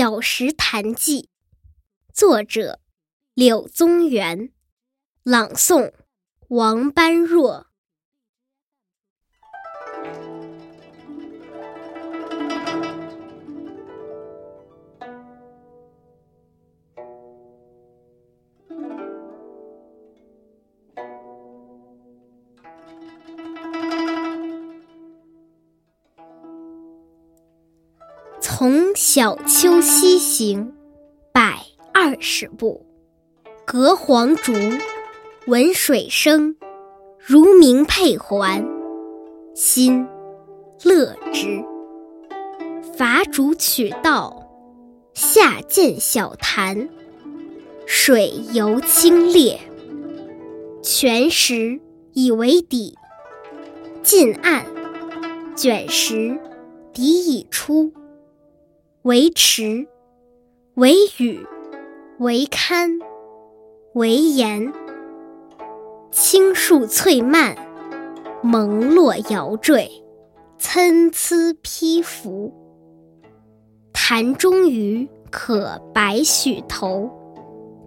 小石潭记》，作者柳宗元，朗诵王般若。从小丘西行，百二十步，隔黄竹，闻水声，如鸣佩环，心乐之。伐竹取道，下见小潭，水尤清冽。泉石以为底，近岸，卷石底已出。为池，为屿，为堪，为岩。青树翠蔓，蒙络摇缀，参差披拂。潭中鱼可百许头，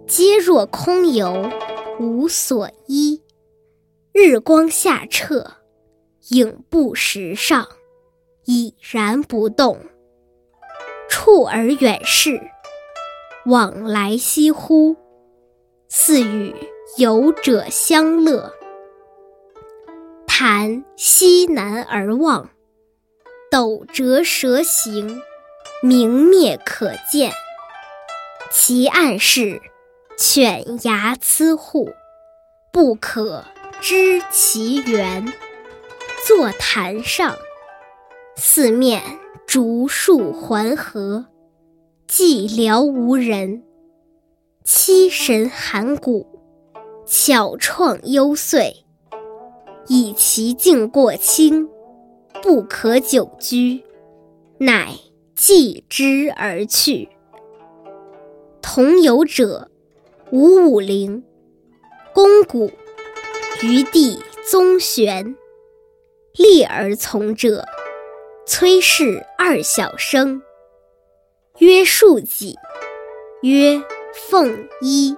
皆若空游，无所依。日光下澈，影布石上，已然不动。触而远视，往来翕忽，似与游者相乐。潭西南而望，斗折蛇行，明灭可见。其岸是犬牙瑁狌，不可知其源。坐潭上，四面。竹树环合，寂寥无人。凄神寒骨，巧怆幽邃。以其境过清，不可久居，乃弃之而去。同游者吴武陵、公谷、余弟宗玄，立而从者。崔氏二小生，曰庶几，曰凤衣。